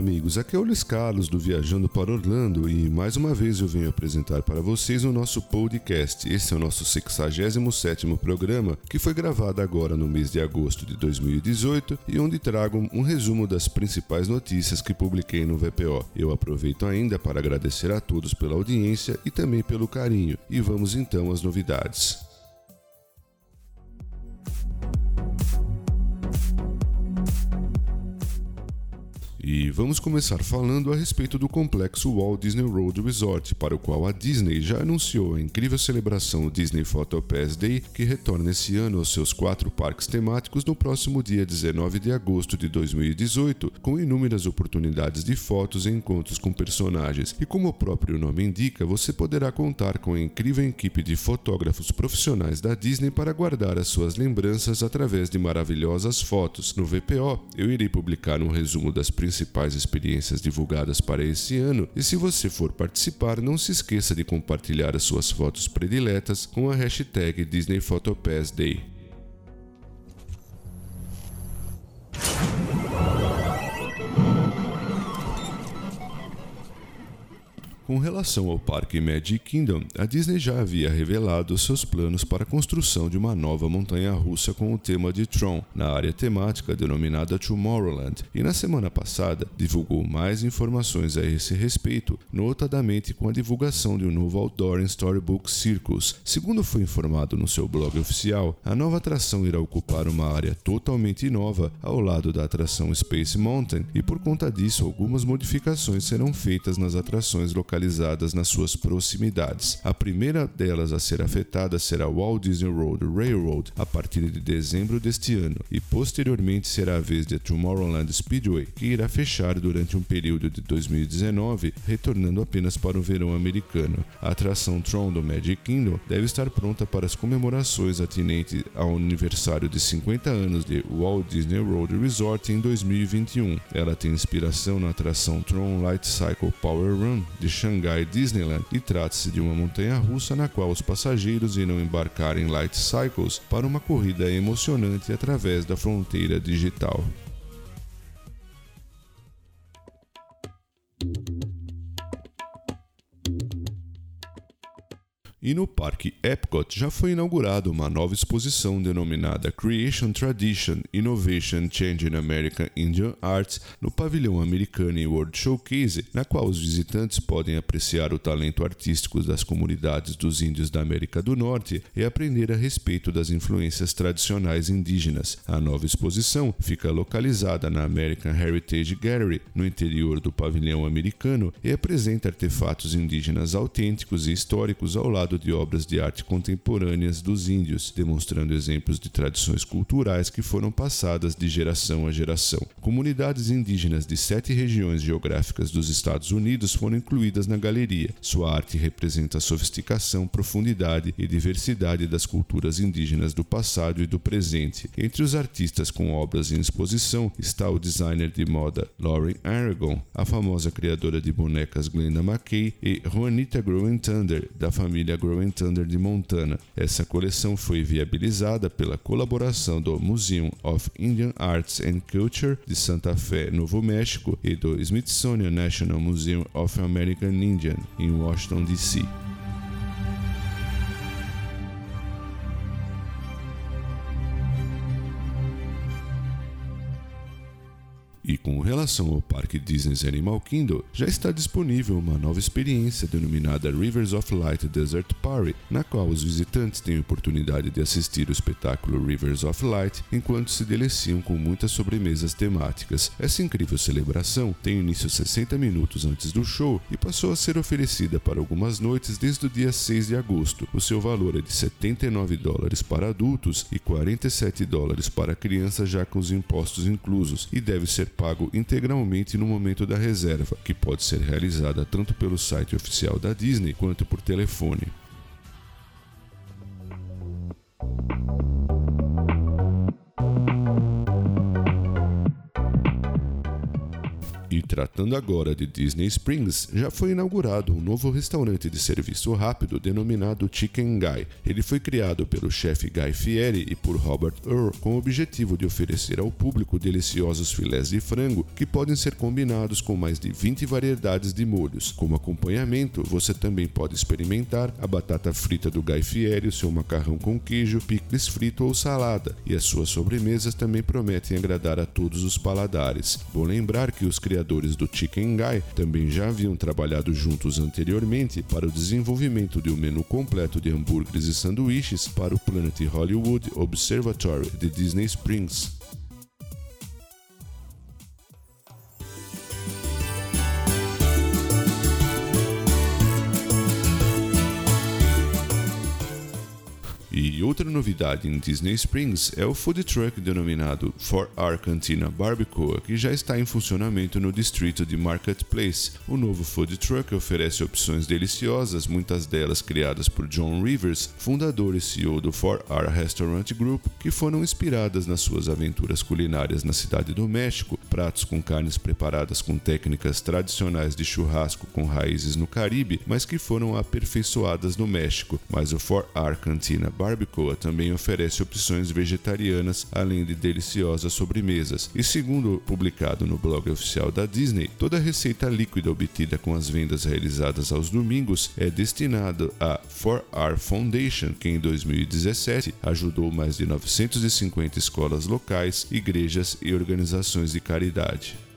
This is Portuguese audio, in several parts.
Amigos. Aqui é o Luiz Carlos do Viajando para Orlando e mais uma vez eu venho apresentar para vocês o nosso podcast. Esse é o nosso 67º programa, que foi gravado agora no mês de agosto de 2018 e onde trago um resumo das principais notícias que publiquei no VPO. Eu aproveito ainda para agradecer a todos pela audiência e também pelo carinho. E vamos então às novidades. E vamos começar falando a respeito do complexo Walt Disney World Resort, para o qual a Disney já anunciou a incrível celebração Disney Photo Pass Day, que retorna esse ano aos seus quatro parques temáticos no próximo dia 19 de agosto de 2018, com inúmeras oportunidades de fotos e encontros com personagens. E como o próprio nome indica, você poderá contar com a incrível equipe de fotógrafos profissionais da Disney para guardar as suas lembranças através de maravilhosas fotos. No VPO, eu irei publicar um resumo das principais principais experiências divulgadas para esse ano e se você for participar, não se esqueça de compartilhar as suas fotos prediletas com a hashtag Disney Photopass Day. Com relação ao parque Magic Kingdom, a Disney já havia revelado seus planos para a construção de uma nova montanha-russa com o tema de Tron, na área temática denominada Tomorrowland, e na semana passada divulgou mais informações a esse respeito, notadamente com a divulgação de um novo outdoor em Storybook Circus. Segundo foi informado no seu blog oficial, a nova atração irá ocupar uma área totalmente nova ao lado da atração Space Mountain, e por conta disso algumas modificações serão feitas nas atrações localizadas localizadas nas suas proximidades. A primeira delas a ser afetada será Walt Disney World Railroad a partir de dezembro deste ano, e posteriormente será a vez de Tomorrowland Speedway, que irá fechar durante um período de 2019, retornando apenas para o verão americano. A atração Tron do Magic Kingdom deve estar pronta para as comemorações atinentes ao aniversário de 50 anos de Walt Disney World Resort em 2021. Ela tem inspiração na atração Tron Light Cycle Power Run de Shanghai Disneyland e trata-se de uma montanha russa na qual os passageiros irão embarcar em light cycles para uma corrida emocionante através da fronteira digital. E no Parque Epcot já foi inaugurada uma nova exposição denominada Creation Tradition Innovation Changing American Indian Arts no pavilhão americano World Showcase, na qual os visitantes podem apreciar o talento artístico das comunidades dos índios da América do Norte e aprender a respeito das influências tradicionais indígenas. A nova exposição fica localizada na American Heritage Gallery, no interior do pavilhão americano, e apresenta artefatos indígenas autênticos e históricos ao lado de obras de arte contemporâneas dos índios, demonstrando exemplos de tradições culturais que foram passadas de geração a geração. Comunidades indígenas de sete regiões geográficas dos Estados Unidos foram incluídas na galeria. Sua arte representa a sofisticação, profundidade e diversidade das culturas indígenas do passado e do presente. Entre os artistas com obras em exposição está o designer de moda Lauren Aragon, a famosa criadora de bonecas Glenda McKay e Juanita Growing Thunder, da família Growing Thunder de Montana. Essa coleção foi viabilizada pela colaboração do Museum of Indian Arts and Culture de Santa Fe, Novo México, e do Smithsonian National Museum of American Indian, em Washington, D.C. com relação ao Parque Disney's Animal Kingdom, já está disponível uma nova experiência denominada Rivers of Light Desert Party, na qual os visitantes têm a oportunidade de assistir o espetáculo Rivers of Light enquanto se deliciam com muitas sobremesas temáticas. Essa incrível celebração tem início 60 minutos antes do show e passou a ser oferecida para algumas noites desde o dia 6 de agosto. O seu valor é de 79 dólares para adultos e 47 dólares para crianças já com os impostos inclusos e deve ser pago integralmente no momento da reserva, que pode ser realizada tanto pelo site oficial da Disney quanto por telefone. Tratando agora de Disney Springs, já foi inaugurado um novo restaurante de serviço rápido denominado Chicken Guy. Ele foi criado pelo chefe Guy Fieri e por Robert Earl com o objetivo de oferecer ao público deliciosos filés de frango que podem ser combinados com mais de 20 variedades de molhos. Como acompanhamento, você também pode experimentar a batata frita do Guy Fieri, o seu macarrão com queijo, picles frito ou salada, e as suas sobremesas também prometem agradar a todos os paladares. Vou lembrar que os criadores do Chicken Guy também já haviam trabalhado juntos anteriormente para o desenvolvimento de um menu completo de hambúrgueres e sanduíches para o Planet Hollywood Observatory de Disney Springs. E outra novidade em Disney Springs é o food truck denominado For Our Cantina Barbacoa, que já está em funcionamento no distrito de Marketplace. O novo food truck oferece opções deliciosas, muitas delas criadas por John Rivers, fundador e CEO do For Our Restaurant Group, que foram inspiradas nas suas aventuras culinárias na cidade do México, pratos com carnes preparadas com técnicas tradicionais de churrasco com raízes no Caribe, mas que foram aperfeiçoadas no México. Mas o For Our Cantina Barbacoa também oferece opções vegetarianas, além de deliciosas sobremesas. E segundo publicado no blog oficial da Disney, toda receita líquida obtida com as vendas realizadas aos domingos é destinada à 4R Foundation, que em 2017 ajudou mais de 950 escolas locais, igrejas e organizações de caridade.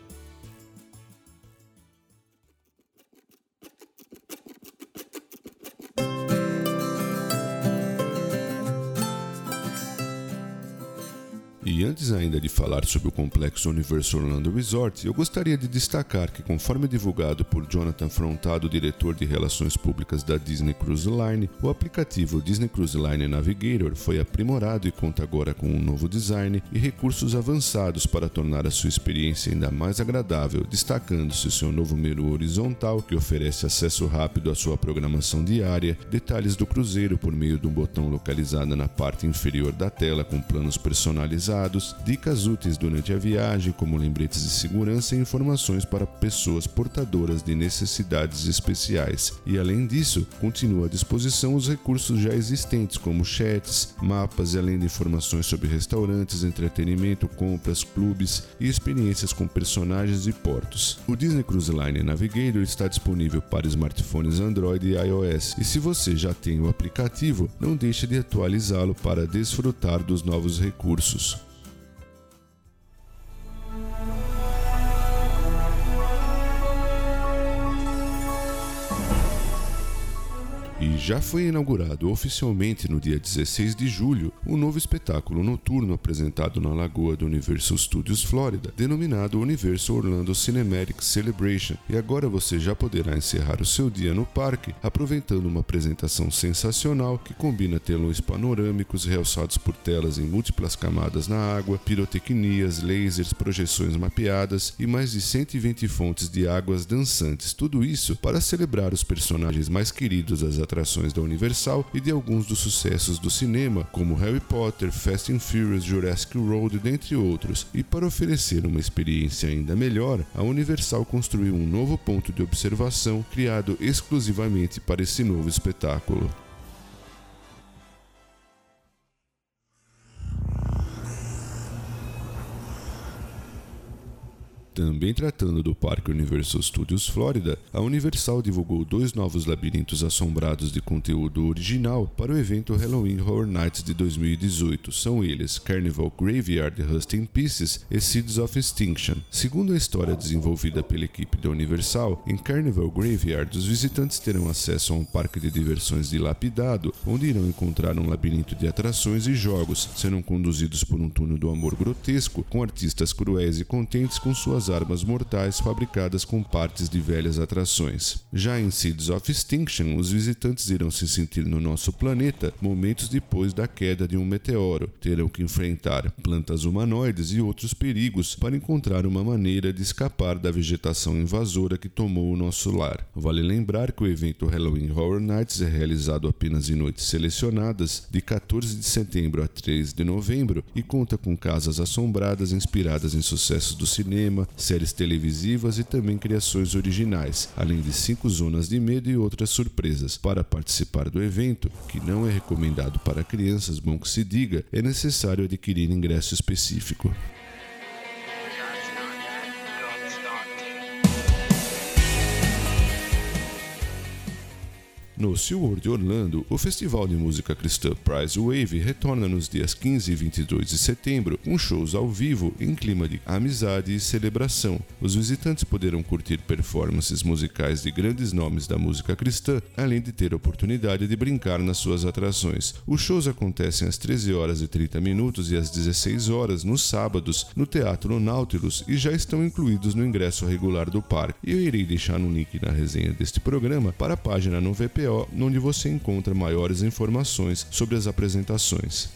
E antes ainda de falar sobre o complexo Universal Orlando Resort, eu gostaria de destacar que, conforme divulgado por Jonathan Frontado, diretor de Relações Públicas da Disney Cruise Line, o aplicativo Disney Cruise Line Navigator foi aprimorado e conta agora com um novo design e recursos avançados para tornar a sua experiência ainda mais agradável, destacando-se seu novo menu horizontal, que oferece acesso rápido à sua programação diária, detalhes do cruzeiro por meio de um botão localizado na parte inferior da tela com planos personalizados dicas úteis durante a viagem, como lembretes de segurança e informações para pessoas portadoras de necessidades especiais. E além disso, continua à disposição os recursos já existentes, como chats, mapas e além de informações sobre restaurantes, entretenimento, compras, clubes e experiências com personagens e portos. O Disney Cruise Line Navigator está disponível para smartphones Android e iOS, e se você já tem o aplicativo, não deixe de atualizá-lo para desfrutar dos novos recursos. Já foi inaugurado oficialmente no dia 16 de julho o um novo espetáculo noturno apresentado na Lagoa do Universal Studios Florida, denominado Universal Orlando Cinematic Celebration. E agora você já poderá encerrar o seu dia no parque aproveitando uma apresentação sensacional que combina telões panorâmicos realçados por telas em múltiplas camadas na água, pirotecnias, lasers, projeções mapeadas e mais de 120 fontes de águas dançantes. Tudo isso para celebrar os personagens mais queridos das atrações da Universal e de alguns dos sucessos do cinema, como Harry Potter, Fast and Furious, Jurassic World, dentre outros. E para oferecer uma experiência ainda melhor, a Universal construiu um novo ponto de observação criado exclusivamente para esse novo espetáculo. Também tratando do Parque Universal Studios Florida, a Universal divulgou dois novos labirintos assombrados de conteúdo original para o evento Halloween Horror Nights de 2018. São eles Carnival Graveyard Rust in Pieces e Seeds of Extinction. Segundo a história desenvolvida pela equipe da Universal, em Carnival Graveyard os visitantes terão acesso a um parque de diversões dilapidado, onde irão encontrar um labirinto de atrações e jogos, serão conduzidos por um túnel do amor grotesco, com artistas cruéis e contentes com suas armas mortais fabricadas com partes de velhas atrações. Já em Seeds of Extinction, os visitantes irão se sentir no nosso planeta momentos depois da queda de um meteoro. Terão que enfrentar plantas humanoides e outros perigos para encontrar uma maneira de escapar da vegetação invasora que tomou o nosso lar. Vale lembrar que o evento Halloween Horror Nights é realizado apenas em noites selecionadas, de 14 de setembro a 3 de novembro, e conta com casas assombradas inspiradas em sucessos do cinema, séries televisivas e também criações originais, além de cinco zonas de medo e outras surpresas. Para participar do evento, que não é recomendado para crianças, bom que se diga, é necessário adquirir ingresso específico. No SeaWorld Orlando, o festival de música cristã Prize Wave retorna nos dias 15 e 22 de setembro com shows ao vivo em clima de amizade e celebração. Os visitantes poderão curtir performances musicais de grandes nomes da música cristã, além de ter oportunidade de brincar nas suas atrações. Os shows acontecem às 13 horas e 30 minutos e às 16 horas nos sábados no Teatro Nautilus e já estão incluídos no ingresso regular do parque. Eu irei deixar um link na resenha deste programa para a página no VPO onde você encontra maiores informações sobre as apresentações.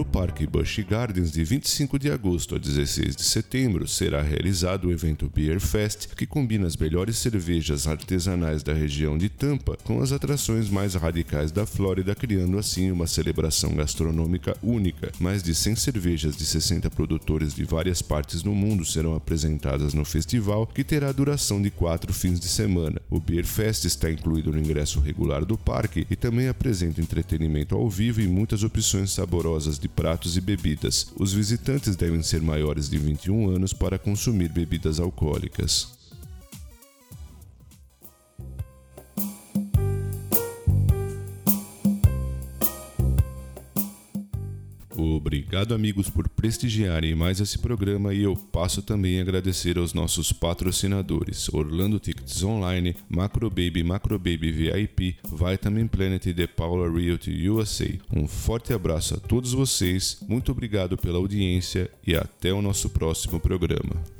No Parque Busch Gardens, de 25 de agosto a 16 de setembro, será realizado o evento Beer Fest, que combina as melhores cervejas artesanais da região de Tampa com as atrações mais radicais da Flórida, criando assim uma celebração gastronômica única. Mais de 100 cervejas de 60 produtores de várias partes do mundo serão apresentadas no festival, que terá duração de quatro fins de semana. O Beer Fest está incluído no ingresso regular do parque e também apresenta entretenimento ao vivo e muitas opções saborosas de pratos e bebidas. Os visitantes devem ser maiores de 21 anos para consumir bebidas alcoólicas. Obrigado, amigos, por prestigiarem mais esse programa e eu passo também a agradecer aos nossos patrocinadores: Orlando Tickets Online, Macro Baby, Macro Baby VIP, Vitamin Planet e The Paula Realty USA. Um forte abraço a todos vocês, muito obrigado pela audiência e até o nosso próximo programa.